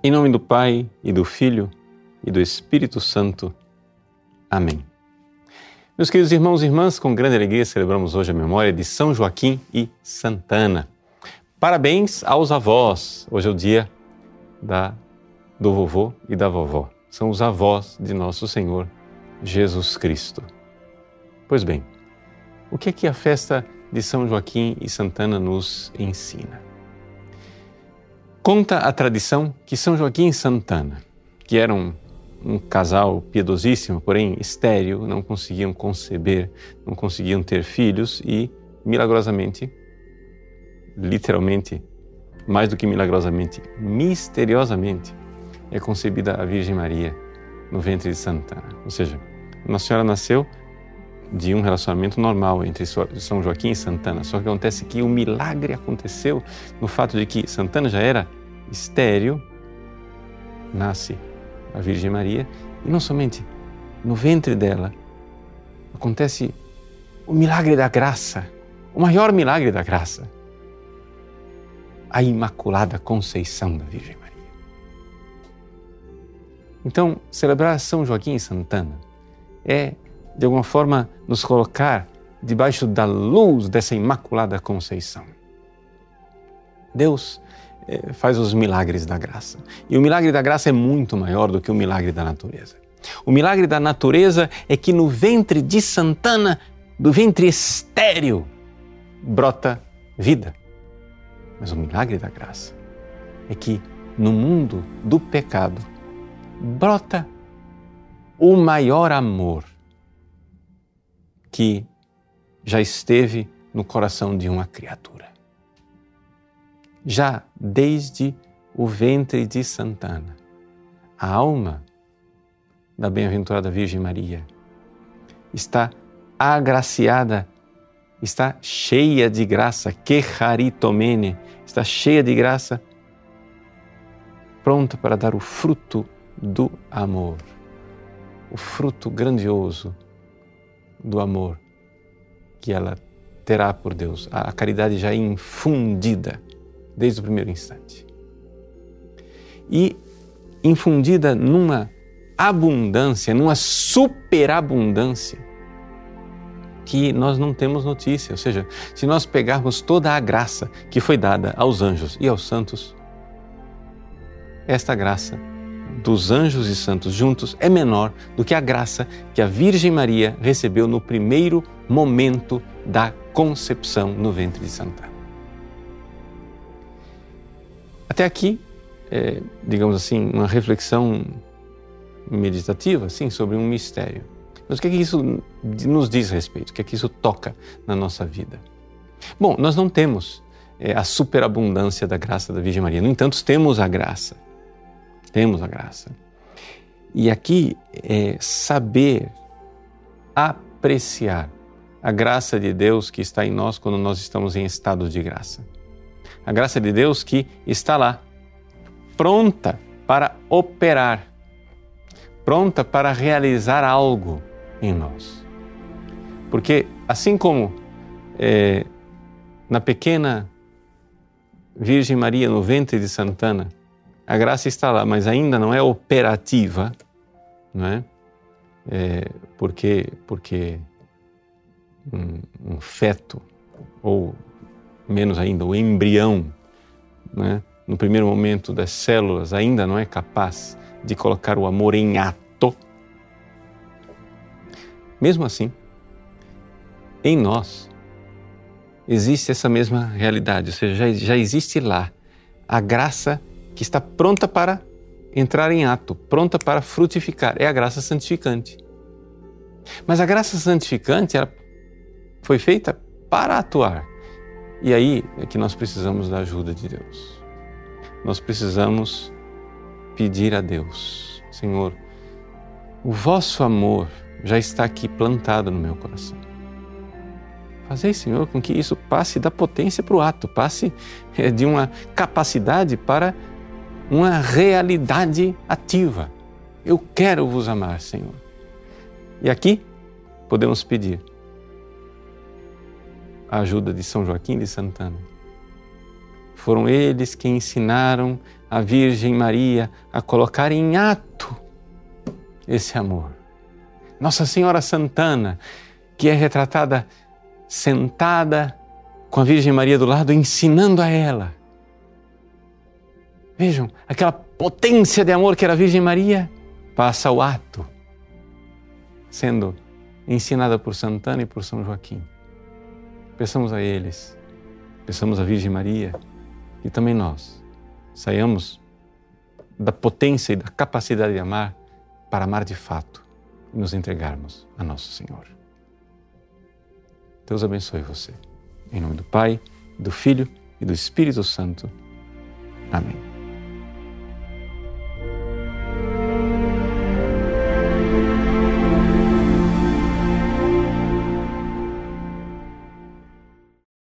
Em nome do Pai e do Filho e do Espírito Santo. Amém. Meus queridos irmãos e irmãs, com grande alegria celebramos hoje a memória de São Joaquim e Santana. Parabéns aos avós. Hoje é o dia da, do vovô e da vovó. São os avós de nosso Senhor Jesus Cristo. Pois bem, o que é que a festa de São Joaquim e Santana nos ensina? Conta a tradição que São Joaquim e Santana, que eram um casal piedosíssimo, porém estéril, não conseguiam conceber, não conseguiam ter filhos e, milagrosamente, literalmente, mais do que milagrosamente, misteriosamente, é concebida a Virgem Maria no ventre de Santana. Ou seja, Nossa Senhora nasceu de um relacionamento normal entre São Joaquim e Santana. Só que acontece que o milagre aconteceu no fato de que Santana já era estéril, nasce a Virgem Maria, e não somente no ventre dela acontece o milagre da graça, o maior milagre da graça, a Imaculada Conceição da Virgem Maria. Então, celebrar São Joaquim e Santana é, de alguma forma, nos colocar debaixo da luz dessa Imaculada Conceição. Deus faz os milagres da graça. E o milagre da graça é muito maior do que o milagre da natureza. O milagre da natureza é que no ventre de Santana, do ventre estéreo, brota vida. Mas o milagre da graça é que no mundo do pecado brota o maior amor que já esteve no coração de uma criatura já desde o ventre de Santana. A alma da bem-aventurada Virgem Maria está agraciada, está cheia de graça, que haritomene, está cheia de graça, pronta para dar o fruto do amor, o fruto grandioso do amor que ela terá por Deus, a caridade já infundida desde o primeiro instante. E infundida numa abundância, numa superabundância que nós não temos notícia. Ou seja, se nós pegarmos toda a graça que foi dada aos anjos e aos santos, esta graça dos anjos e santos juntos é menor do que a graça que a Virgem Maria recebeu no primeiro momento da concepção no ventre de Santa. Até aqui, é, digamos assim, uma reflexão meditativa, assim, sobre um mistério. Mas o que é que isso nos diz respeito? O que é que isso toca na nossa vida? Bom, nós não temos é, a superabundância da graça da Virgem Maria. No entanto, temos a graça. Temos a graça. E aqui é saber apreciar a graça de Deus que está em nós quando nós estamos em estado de graça a graça de Deus que está lá, pronta para operar, pronta para realizar algo em nós. Porque assim como é, na pequena Virgem Maria no ventre de Santana, a graça está lá, mas ainda não é operativa, não é? é porque porque um, um feto ou menos ainda o embrião, né, no primeiro momento das células, ainda não é capaz de colocar o amor em ato. Mesmo assim, em nós existe essa mesma realidade, ou seja, já, já existe lá a graça que está pronta para entrar em ato, pronta para frutificar. É a graça santificante. Mas a graça santificante ela foi feita para atuar. E aí é que nós precisamos da ajuda de Deus. Nós precisamos pedir a Deus, Senhor, o vosso amor já está aqui plantado no meu coração. Fazei, Senhor, com que isso passe da potência para o ato, passe é, de uma capacidade para uma realidade ativa. Eu quero vos amar, Senhor. E aqui podemos pedir a ajuda de São Joaquim de Santana. Foram eles que ensinaram a Virgem Maria a colocar em ato esse amor. Nossa Senhora Santana, que é retratada sentada com a Virgem Maria do lado, ensinando a ela. Vejam, aquela potência de amor que era a Virgem Maria passa ao ato, sendo ensinada por Santana e por São Joaquim. Peçamos a eles, peçamos à Virgem Maria, que também nós saiamos da potência e da capacidade de amar para amar de fato e nos entregarmos a Nosso Senhor. Deus abençoe você. Em nome do Pai, do Filho e do Espírito Santo. Amém.